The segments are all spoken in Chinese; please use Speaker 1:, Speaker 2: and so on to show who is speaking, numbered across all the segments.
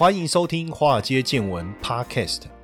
Speaker 1: 欢迎收听《华尔街见闻》Podcast。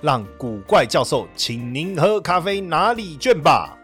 Speaker 1: 让古怪教授请您喝咖啡拿礼券吧。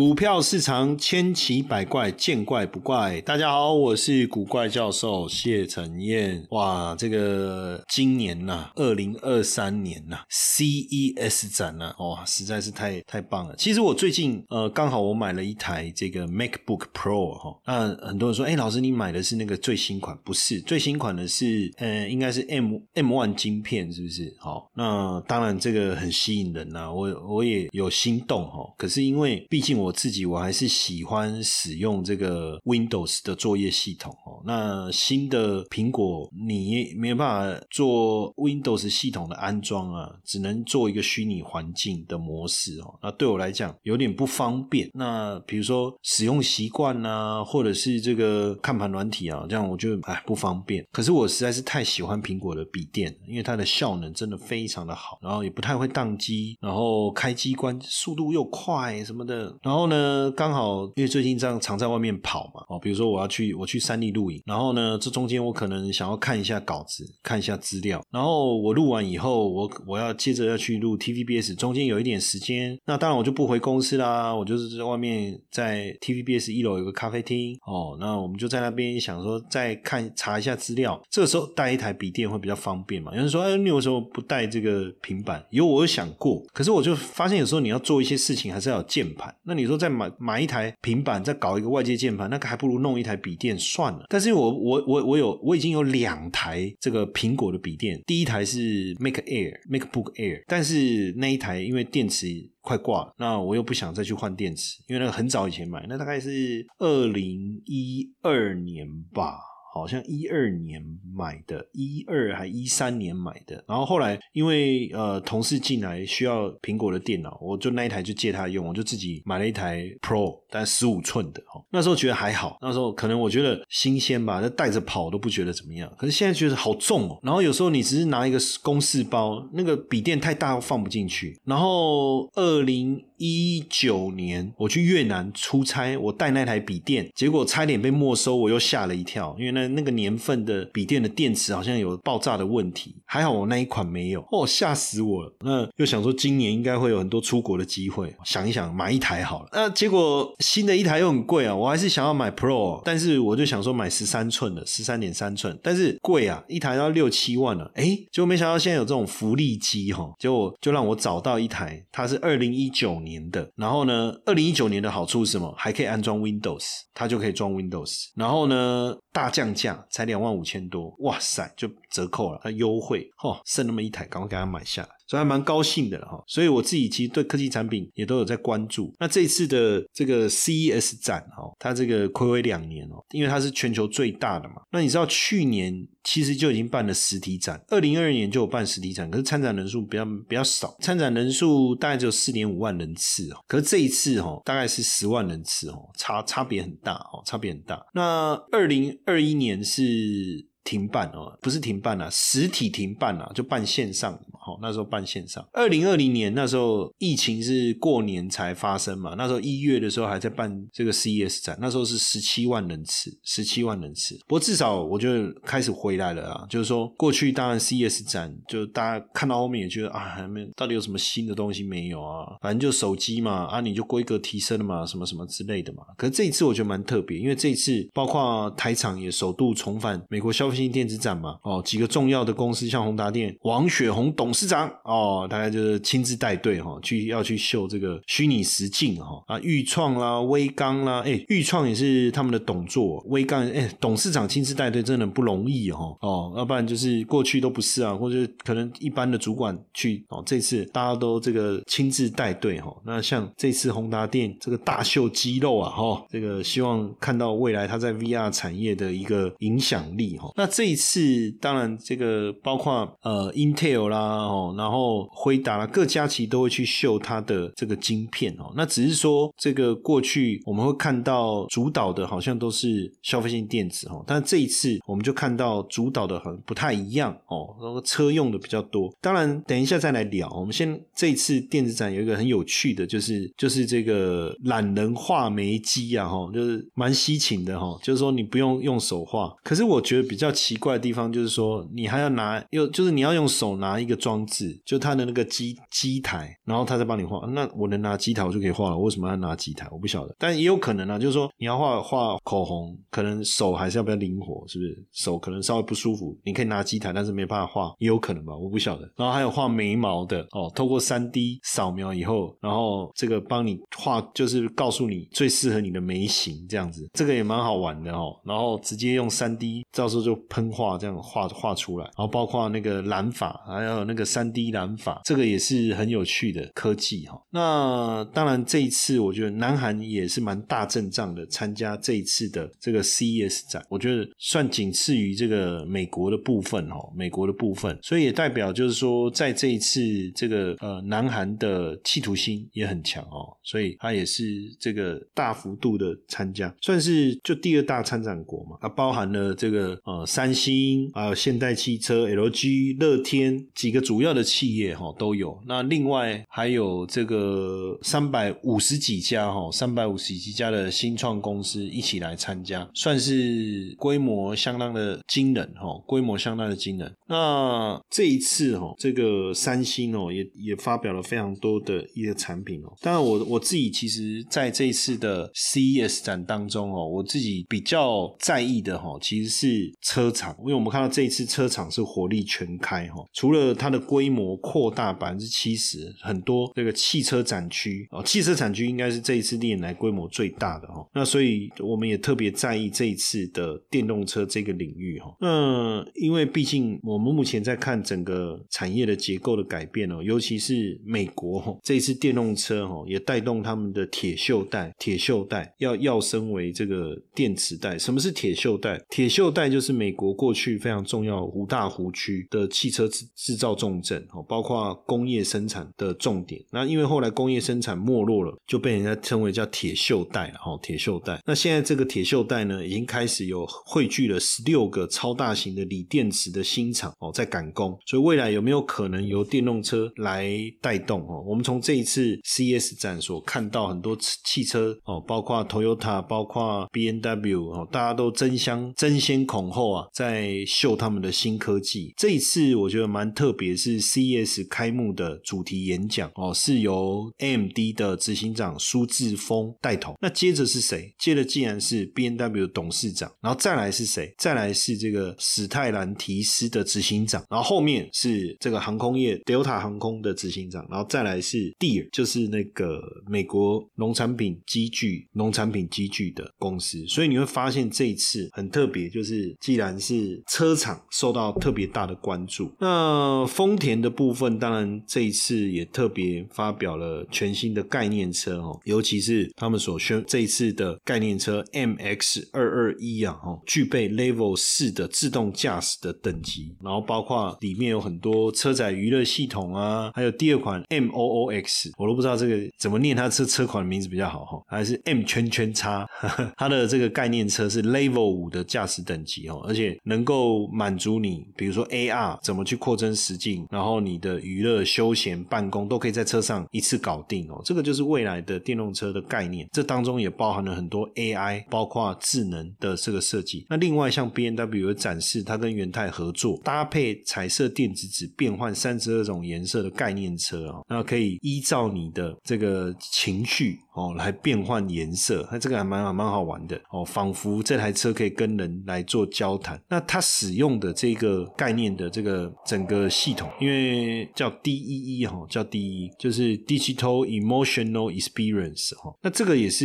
Speaker 1: 股票市场千奇百怪，见怪不怪。大家好，我是古怪教授谢承彦。哇，这个今年呐，二零二三年呐，CES 展呢，哇，实在是太太棒了。其实我最近呃，刚好我买了一台这个 MacBook Pro 哈。那很多人说，哎，老师你买的是那个最新款？不是，最新款的是呃，应该是 M M One 晶片，是不是？好，那当然这个很吸引人呐，我我也有心动哈。可是因为毕竟我自己我还是喜欢使用这个 Windows 的作业系统哦。那新的苹果你没有办法做 Windows 系统的安装啊，只能做一个虚拟环境的模式哦。那对我来讲有点不方便。那比如说使用习惯啊，或者是这个看盘软体啊，这样我就哎不方便。可是我实在是太喜欢苹果的笔电，因为它的效能真的非常的好，然后也不太会宕机，然后开机关速度又快什么的，然后。然后呢，刚好因为最近这样常在外面跑嘛，哦，比如说我要去我去山地录影，然后呢，这中间我可能想要看一下稿子，看一下资料，然后我录完以后，我我要接着要去录 TVBS，中间有一点时间，那当然我就不回公司啦，我就是在外面在 TVBS 一楼有个咖啡厅，哦，那我们就在那边想说再看查一下资料，这个时候带一台笔电会比较方便嘛？有人说，哎，你为什么不带这个平板？有我有想过，可是我就发现有时候你要做一些事情还是要有键盘，那你。你说再买买一台平板，再搞一个外接键盘，那个还不如弄一台笔电算了。但是我我我我有我已经有两台这个苹果的笔电，第一台是 Mac Air MacBook Air，但是那一台因为电池快挂了，那我又不想再去换电池，因为那个很早以前买，那大概是二零一二年吧。好像一二年买的，一二还一三年买的，然后后来因为呃同事进来需要苹果的电脑，我就那一台就借他用，我就自己买了一台 Pro，但十五寸的哈。那时候觉得还好，那时候可能我觉得新鲜吧，那带着跑都不觉得怎么样。可是现在觉得好重哦。然后有时候你只是拿一个公事包，那个笔电太大放不进去。然后二零一九年我去越南出差，我带那台笔电，结果差点被没收，我又吓了一跳，因为那。那个年份的笔电的电池好像有爆炸的问题，还好我那一款没有，哦，吓死我了。那又想说今年应该会有很多出国的机会，想一想买一台好了。那结果新的一台又很贵啊，我还是想要买 Pro，但是我就想说买十三寸的，十三点三寸，但是贵啊，一台要六七万了。哎，结果没想到现在有这种福利机哈，结果就让我找到一台，它是二零一九年年的。然后呢，二零一九年的好处是什么？还可以安装 Windows，它就可以装 Windows。然后呢，大降。价才两万五千多，哇塞，就折扣了，它优惠，哦，剩那么一台，赶快给它买下来。所以还蛮高兴的哈，所以我自己其实对科技产品也都有在关注。那这一次的这个 CES 展哈，它这个暌违两年哦，因为它是全球最大的嘛。那你知道去年其实就已经办了实体展，二零二二年就有办实体展，可是参展人数比较比较少，参展人数大概只有四点五万人次哦。可是这一次哦，大概是十万人次哦，差差别很大哦，差别很大。那二零二一年是。停办哦，不是停办啊，实体停办啊，就办线上嘛。好，那时候办线上。二零二零年那时候疫情是过年才发生嘛，那时候一月的时候还在办这个 CES 展，那时候是十七万人次，十七万人次。不过至少我就开始回来了啊，就是说过去当然 CES 展就大家看到后面也觉得啊，还没到底有什么新的东西没有啊？反正就手机嘛，啊你就规格提升了嘛，什么什么之类的嘛。可是这一次我觉得蛮特别，因为这一次包括台厂也首度重返美国消。新电子展嘛，哦，几个重要的公司，像宏达电、王雪红董事长。哦，大概就是亲自带队哈，去要去秀这个虚拟实境哈啊，豫创啦、威刚啦，哎，豫创也是他们的董座，威刚哎，董事长亲自带队真的不容易哦哦，要不然就是过去都不是啊，或者可能一般的主管去哦，这次大家都这个亲自带队哈，那像这次宏达电这个大秀肌肉啊哈，这个希望看到未来它在 VR 产业的一个影响力哈，那这一次当然这个包括呃 Intel 啦哦，然后辉达啦各家其实都会去秀它的这个晶片哦，那只是说这个过去我们会看到主导的好像都是消费性电子哦，但这一次我们就看到主导的很不太一样哦，然后车用的比较多。当然等一下再来聊，我们先这一次电子展有一个很有趣的，就是就是这个懒人画眉机啊哈，就是蛮稀奇的哈，就是说你不用用手画，可是我觉得比较奇怪的地方就是说你还要拿又就是你要用手拿一个装置，就它的那个机机台，然后它再帮你画。那我能拿机台我就可以画了，为什么要拿机台？我不晓得，但也有可能啊，就是说你要画画口红，可能手还是要比较灵活，是不是？手可能稍微不舒服，你可以拿机台，但是没办法画，也有可能吧，我不晓得。然后还有画眉毛的哦，透过三 D 扫描以后，然后这个帮你画，就是告诉你最适合你的眉形这样子，这个也蛮好玩的哦。然后直接用三 D，到时候就喷画这样画画出来，然后包括那个染法，还有那个三 D 染法，这个也是很有趣的科技哈。那当然这一次我觉得南韩也是蛮大阵仗的，参加这一次的这个 CES 展，我觉得算仅次于这个美国的部分哈，美国的部分，所以也代表就是说在这一次这个呃南韩的企图心也很强哦，所以他也是这个大幅度的参加，算是就第二大参展国嘛，它包含了这个呃三星还有现代汽车、LG、乐天几个主要的企业哈都有，那另外还有这个三百五十几家哈，三百五十几家的新创公司一起来参加，算是规模相当的惊人哈，规模相当的惊人。那这一次哈，这个三星哦也也发表了非常多的一个产品哦。当然我我自己其实在这一次的 CES 展当中哦，我自己比较在意的哈，其实是车车厂，因为我们看到这一次车厂是火力全开哈，除了它的规模扩大百分之七十，很多这个汽车展区哦，汽车展区应该是这一次历来规模最大的哈。那所以我们也特别在意这一次的电动车这个领域哈。那因为毕竟我们目前在看整个产业的结构的改变哦，尤其是美国，这一次电动车哈也带动他们的铁锈带，铁锈带要要升为这个电池带。什么是铁锈带？铁锈带就是美美国过去非常重要五大湖区的汽车制制造重镇哦，包括工业生产的重点。那因为后来工业生产没落了，就被人家称为叫铁锈带了哈，铁锈带。那现在这个铁锈带呢，已经开始有汇聚了十六个超大型的锂电池的新厂哦，在赶工。所以未来有没有可能由电动车来带动哦？我们从这一次 CS 展所看到很多汽车哦，包括 Toyota，包括 B N W 哦，大家都争相争先恐后啊，在秀他们的新科技。这一次我觉得蛮特别，是 CES 开幕的主题演讲哦，是由 AMD 的执行长苏志峰带头。那接着是谁？接着竟然是 B N W 董事长，然后再来是谁？再来是这个史泰兰提斯的执行长，然后后面是这个航空业 Delta 航空的执行长，然后再来是 Deer，就是那个美国农产品机具、农产品机具的公司。所以你会发现这一次很特别，就是既然然是车厂受到特别大的关注，那丰田的部分当然这一次也特别发表了全新的概念车哦，尤其是他们所宣这一次的概念车 MX 二二一啊，哦，具备 Level 四的自动驾驶的等级，然后包括里面有很多车载娱乐系统啊，还有第二款 MOOX，我都不知道这个怎么念，它这车款的名字比较好哈，还是 M 圈圈叉，它的这个概念车是 Level 五的驾驶等级哦，而且能够满足你，比如说 AR 怎么去扩增实境，然后你的娱乐、休闲、办公都可以在车上一次搞定哦，这个就是未来的电动车的概念，这当中也包含了很多 AI，包括智能的这个设计。那另外像 B N W 有展示，它跟元泰合作搭配彩色电子纸变换三十二种颜色的概念车哦，那可以依照你的这个情绪哦来变换颜色，那这个还蛮蛮好玩的哦，仿佛这台车可以跟人来做交谈。那它使用的这个概念的这个整个系统因为叫 DEE 哈，叫 DE 就是 Digital Emotional Experience 哈。那这个也是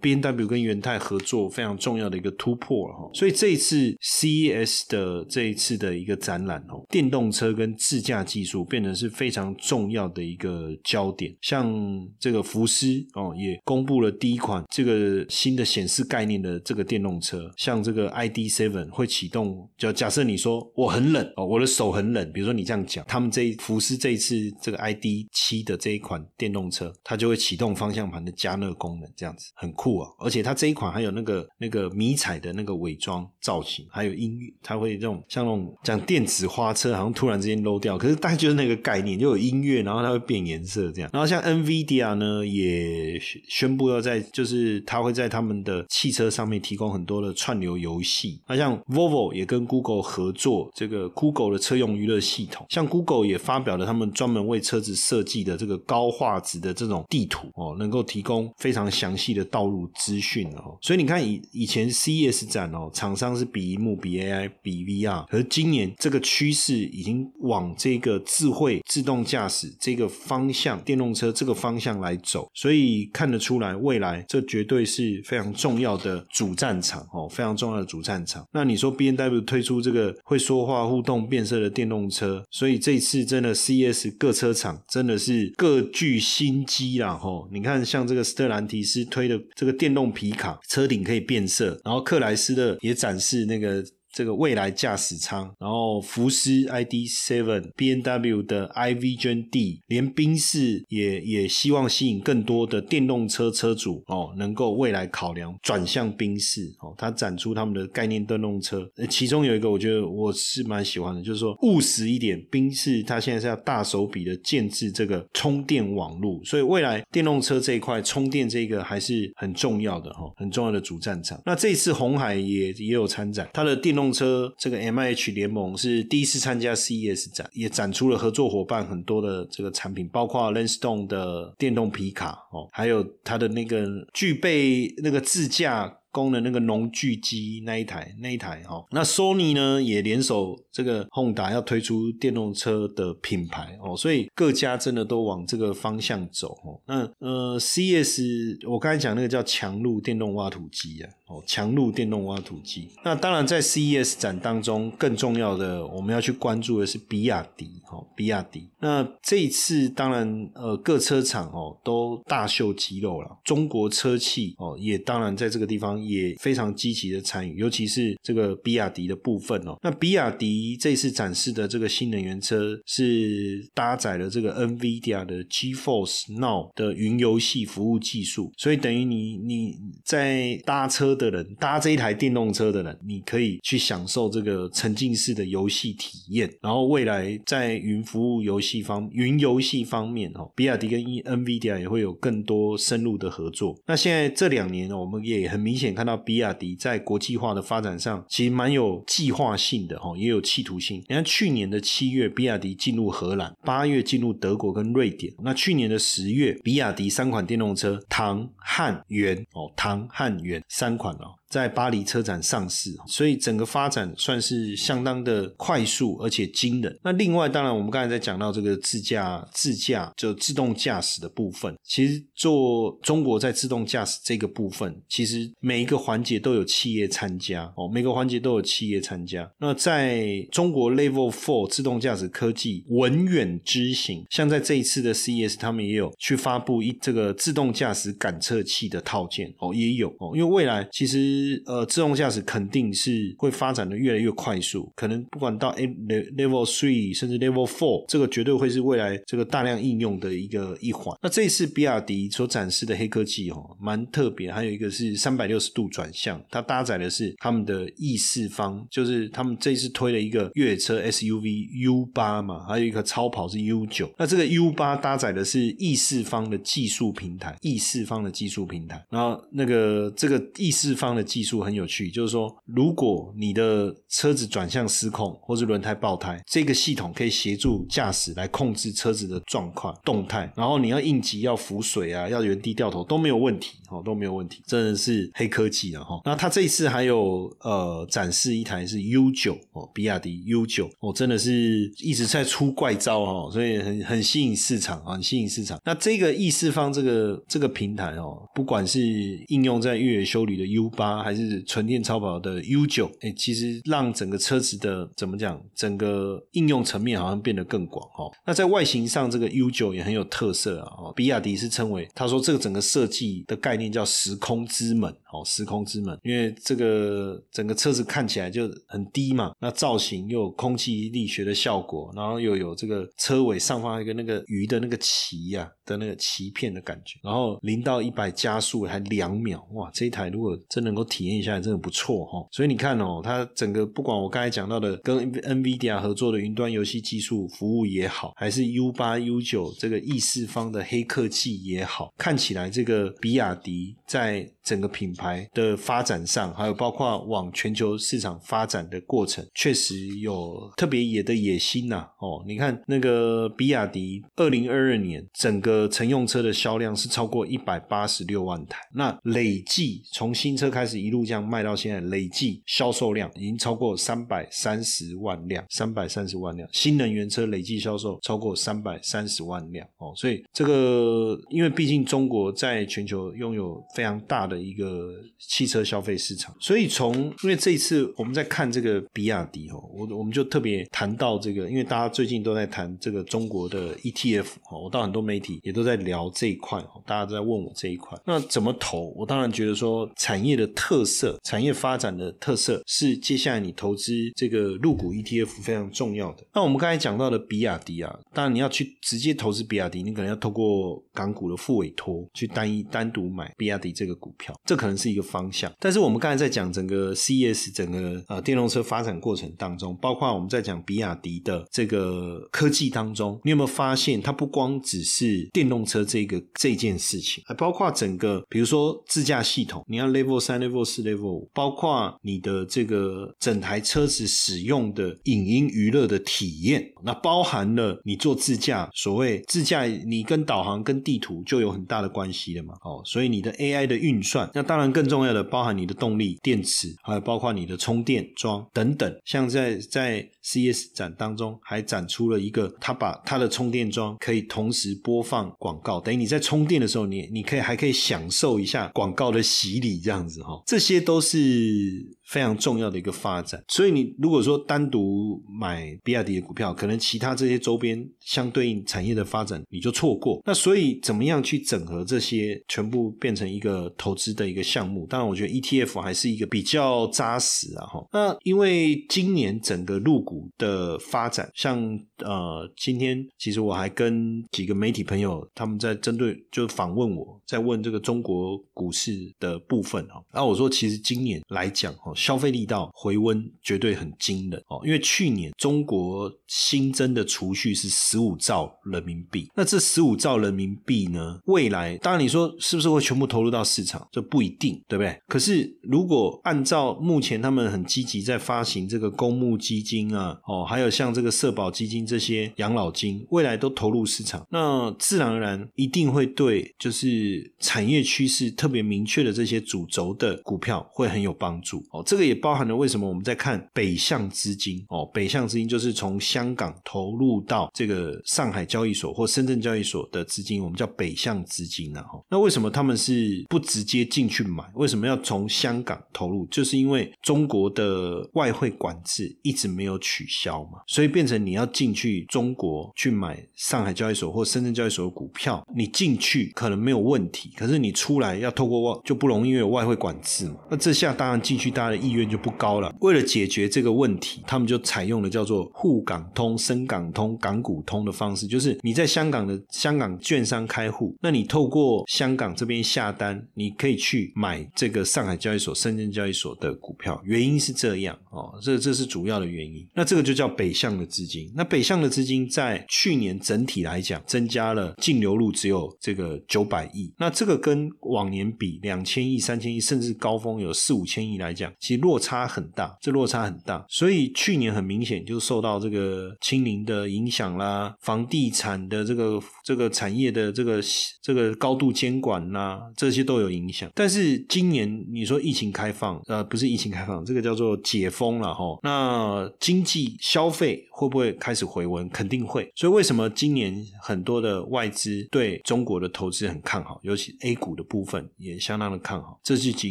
Speaker 1: B N W 跟元泰合作非常重要的一个突破了哈。所以这一次 CES 的这一次的一个展览哦，电动车跟自驾技术变成是非常重要的一个焦点。像这个福斯哦，也公布了第一款这个新的显示概念的这个电动车，像这个 ID Seven 会启动。就假设你说我很冷哦，我的手很冷，比如说你这样讲，他们这福斯这一次这个 ID 七的这一款电动车，它就会启动方向盘的加热功能，这样子很酷啊！而且它这一款还有那个那个迷彩的那个伪装造型，还有音乐，它会这种像那种讲电子花车，好像突然之间漏掉，可是大概就是那个概念，就有音乐，然后它会变颜色这样。然后像 NVIDIA 呢，也宣布要在，就是它会在他们的汽车上面提供很多的串流游戏。那像 Volvo 也跟 Google 合作，这个 Google 的车用娱乐系统，像 Google 也发表了他们专门为车子设计的这个高画质的这种地图哦，能够提供非常详细的道路资讯哦。所以你看以以前 CES 展哦，厂商是比一幕、比 AI、比 VR，可是今年这个趋势已经往这个智慧自动驾驶这个方向，电动车这个方向来走，所以看得出来未来这绝对是非常重要的主战场哦，非常重要的主战场。那你说 B N W 推出这个会说话、互动、变色的电动车，所以这次真的 CS 各车厂真的是各具心机啦吼！你看像这个斯特兰提斯推的这个电动皮卡，车顶可以变色，然后克莱斯勒也展是那个。这个未来驾驶舱，然后福斯 ID Seven、B N W 的 I Vision D，连宾士也也希望吸引更多的电动车车主哦，能够未来考量转向宾士哦，他展出他们的概念电动车，其中有一个我觉得我是蛮喜欢的，就是说务实一点，宾士它现在是要大手笔的建制这个充电网络，所以未来电动车这一块充电这个还是很重要的哈，很重要的主战场。那这次红海也也有参展，它的电动动车这个 M I H 联盟是第一次参加 C E S 展，也展出了合作伙伴很多的这个产品，包括 Lenstone 的电动皮卡哦，还有它的那个具备那个自驾。功能那个农具机那一台那一台哈，那 Sony 呢也联手这个 Honda 要推出电动车的品牌哦，所以各家真的都往这个方向走哦。那呃，CS 我刚才讲那个叫强路电动挖土机啊，哦，强路电动挖土机。那当然在 CES 展当中，更重要的我们要去关注的是比亚迪哦，比亚迪。那这一次当然呃各车厂哦都大秀肌肉了，中国车企哦也当然在这个地方。也非常积极的参与，尤其是这个比亚迪的部分哦。那比亚迪这次展示的这个新能源车是搭载了这个 NVIDIA 的 GeForce Now 的云游戏服务技术，所以等于你你在搭车的人搭这一台电动车的人，你可以去享受这个沉浸式的游戏体验。然后未来在云服务游戏方云游戏方面哦，比亚迪跟 NVIDIA 也会有更多深入的合作。那现在这两年呢，我们也很明显。看到比亚迪在国际化的发展上，其实蛮有计划性的哈，也有企图性。你看去年的七月，比亚迪进入荷兰；八月进入德国跟瑞典。那去年的十月，比亚迪三款电动车唐、汉、元哦，唐、汉、元三款哦。在巴黎车展上市，所以整个发展算是相当的快速而且惊人。那另外，当然我们刚才在讲到这个自驾、自驾就自动驾驶的部分，其实做中国在自动驾驶这个部分，其实每一个环节都有企业参加哦，每个环节都有企业参加。那在中国 Level Four 自动驾驶科技文远之行，像在这一次的 CES，他们也有去发布一这个自动驾驶感测器的套件哦，也有哦，因为未来其实。呃，自动驾驶肯定是会发展的越来越快速，可能不管到 A level three 甚至 level four，这个绝对会是未来这个大量应用的一个一环。那这一次比亚迪所展示的黑科技哦，蛮特别，还有一个是三百六十度转向，它搭载的是他们的 E 四方，就是他们这次推了一个越野车 SUV U 八嘛，还有一个超跑是 U 九。那这个 U 八搭载的是 E 四方的技术平台，E 四方的技术平台，然后那个这个 E 四方的。技术很有趣，就是说，如果你的车子转向失控或是轮胎爆胎，这个系统可以协助驾驶来控制车子的状况动态，然后你要应急要浮水啊，要原地掉头都没有问题哦，都没有问题，真的是黑科技了哈。那它这一次还有呃展示一台是 U 九哦，比亚迪 U 九哦，真的是一直在出怪招哈，所以很很吸引市场啊，很吸引市场。那这个易四方这个这个平台哦，不管是应用在越野修理的 U 八，还是纯电超跑的 U 九，哎，其实让整个车子的怎么讲，整个应用层面好像变得更广哦。那在外形上，这个 U 九也很有特色啊。哦，比亚迪是称为他说这个整个设计的概念叫时空之门哦，时空之门，因为这个整个车子看起来就很低嘛，那造型又有空气力学的效果，然后又有这个车尾上方一个那个鱼的那个鳍呀的那个鳍片的感觉，然后零到一百加速还两秒，哇，这一台如果真能够体验一下，真的不错哈。所以你看哦，它整个不管我刚才讲到的跟 NVIDIA 合作的云端游戏技术服务也好，还是 U 八 U 九这个易四方的黑科技也好，看起来这个比亚迪在整个品牌的发展上，还有包括往全球市场发展的过程，确实有特别野的野心呐。哦，你看那个比亚迪，二零二二年整个乘用车的销量是超过一百八十六万台，那累计从新车开始一路这样卖到现在，累计销售量已经超过三百三十万辆，三百三十万辆。新能源车累计销售超过三百三十万辆。哦，所以这个因为毕竟中国在全球拥有非常大的一个汽车消费市场，所以从因为这一次我们在看这个比亚迪哦，我我们就特别谈到这个，因为大家最近都在谈这个中国的 ETF 哦，我到很多媒体也都在聊这一块哦，大家都在问我这一块，那怎么投？我当然觉得说产业的特色、产业发展的特色是接下来你投资这个入股 ETF 非常重要的。那我们刚才讲到的比亚迪啊，当然你要去直接投资比亚迪，你可能要透过港股的副委托去单一单独买比亚迪这个股票，这可能是一个方向。但是我们刚才在讲整个 CS 整个呃电动车发展过程当中，包括我们在讲比亚迪的这个科技当中，你有没有发现它不光只是电动车这个这件事情，还包括整个比如说自驾系统，你要 Level 三、Level 四、Level 五，包括你的这个整台车子使用的影音娱乐的体验，那包含了你做自驾，所谓自驾，你跟导航跟地图就有很大的关系了嘛？哦，所以你的 AI 的运算，那当然更重要的包含你的动力电池，还有包括你的充电桩等等。像在在 C S 展当中，还展出了一个，他把他的充电桩可以同时播放广告，等于你在充电的时候，你你可以还可以享受一下广告的洗礼，这样子哈，这些都是。非常重要的一个发展，所以你如果说单独买比亚迪的股票，可能其他这些周边相对应产业的发展你就错过。那所以怎么样去整合这些，全部变成一个投资的一个项目？当然，我觉得 ETF 还是一个比较扎实啊。哈，那因为今年整个入股的发展，像呃，今天其实我还跟几个媒体朋友他们在针对就访问我，在问这个中国股市的部分哈。然后我说，其实今年来讲哈。消费力道回温绝对很惊人哦，因为去年中国新增的储蓄是十五兆人民币，那这十五兆人民币呢，未来当然你说是不是会全部投入到市场，这不一定，对不对？可是如果按照目前他们很积极在发行这个公募基金啊，哦，还有像这个社保基金这些养老金，未来都投入市场，那自然而然一定会对就是产业趋势特别明确的这些主轴的股票会很有帮助哦。这个也包含了为什么我们在看北向资金哦，北向资金就是从香港投入到这个上海交易所或深圳交易所的资金，我们叫北向资金呢。哈，那为什么他们是不直接进去买？为什么要从香港投入？就是因为中国的外汇管制一直没有取取消嘛，所以变成你要进去中国去买上海交易所或深圳交易所的股票，你进去可能没有问题，可是你出来要透过外就不容易，因为有外汇管制嘛。那这下当然进去大家的。意愿就不高了。为了解决这个问题，他们就采用了叫做沪港通、深港通、港股通的方式，就是你在香港的香港券商开户，那你透过香港这边下单，你可以去买这个上海交易所、深圳交易所的股票。原因是这样哦，这这是主要的原因。那那这个就叫北向的资金。那北向的资金在去年整体来讲增加了净流入只有这个九百亿，那这个跟往年比两千亿、三千亿，甚至高峰有四五千亿来讲，其实落差很大，这落差很大。所以去年很明显就受到这个清零的影响啦，房地产的这个这个产业的这个这个高度监管啦，这些都有影响。但是今年你说疫情开放，呃，不是疫情开放，这个叫做解封了哈。那经济消费会不会开始回温？肯定会。所以为什么今年很多的外资对中国的投资很看好，尤其 A 股的部分也相当的看好，这是几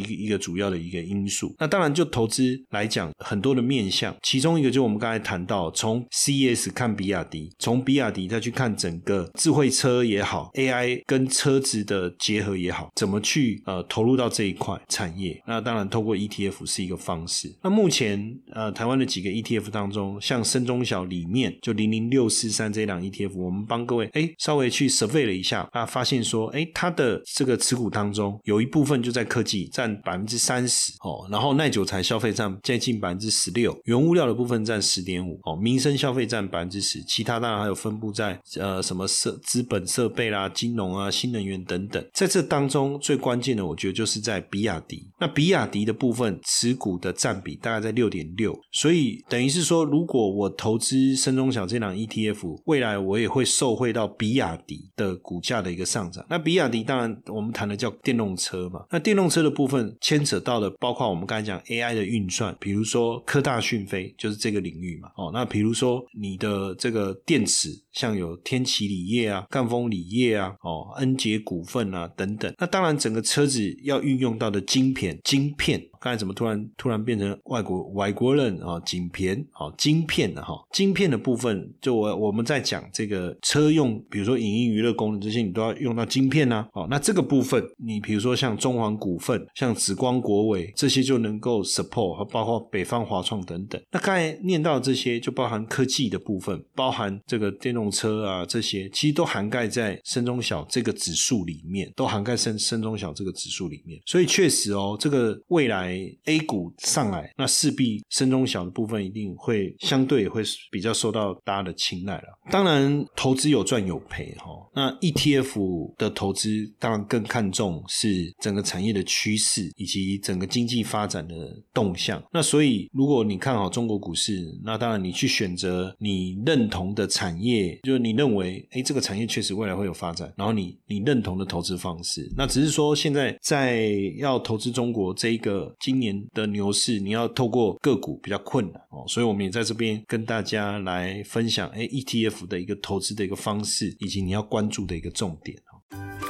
Speaker 1: 一个主要的一个因素。那当然就投资来讲，很多的面向，其中一个就我们刚才谈到，从 CES 看比亚迪，从比亚迪再去看整个智慧车也好，AI 跟车子的结合也好，怎么去呃投入到这一块产业？那当然透过 ETF 是一个方式。那目前呃台湾的几个 ETF 当，中像深中小里面就零零六四三这档 ETF，我们帮各位哎稍微去 survey 了一下啊，发现说哎它的这个持股当中有一部分就在科技占百分之三十哦，然后耐久材消费占接近百分之十六，原物料的部分占十点五哦，民生消费占百分之十，其他当然还有分布在呃什么设资本设备啦、金融啊、新能源等等，在这当中最关键的，我觉得就是在比亚迪。那比亚迪的部分持股的占比大概在六点六，所以等于是说，如果我投资深中小这档 ETF，未来我也会受惠到比亚迪的股价的一个上涨。那比亚迪当然我们谈的叫电动车嘛，那电动车的部分牵扯到的包括我们刚才讲 AI 的运算，比如说科大讯飞就是这个领域嘛。哦，那比如说你的这个电池，像有天齐锂业啊、赣锋锂业啊、哦恩捷股份啊等等。那当然整个车子要运用到的晶片，晶片。刚才怎么突然突然变成外国外国人啊？晶片啊，晶片的哈，晶片的部分，就我我们在讲这个车用，比如说影音娱乐功能这些，你都要用到晶片呐。哦，那这个部分，你比如说像中环股份、像紫光国伟这些，就能够 support 和包括北方华创等等。那刚才念到这些，就包含科技的部分，包含这个电动动车啊这些，其实都涵盖在深中小这个指数里面，都涵盖深深中小这个指数里面。所以确实哦，这个未来。A 股上来，那势必深中小的部分一定会相对会比较受到大家的青睐了。当然，投资有赚有赔哈。那 ETF 的投资当然更看重是整个产业的趋势以及整个经济发展的动向。那所以，如果你看好中国股市，那当然你去选择你认同的产业，就是你认为哎这个产业确实未来会有发展，然后你你认同的投资方式。那只是说现在在要投资中国这一个。今年的牛市，你要透过个股比较困难哦，所以我们也在这边跟大家来分享，哎，ETF 的一个投资的一个方式，以及你要关注的一个重点